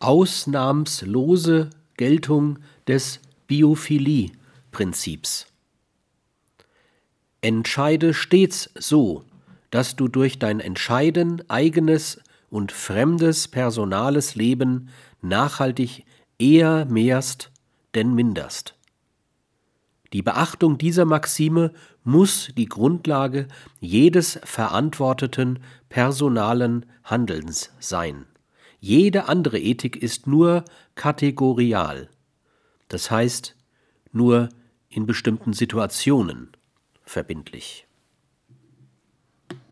ausnahmslose Geltung des Biophilie-Prinzips. Entscheide stets so, dass du durch dein Entscheiden eigenes und fremdes personales Leben nachhaltig eher mehrst denn minderst. Die Beachtung dieser Maxime muss die Grundlage jedes verantworteten personalen Handelns sein. Jede andere Ethik ist nur kategorial, das heißt nur in bestimmten Situationen verbindlich.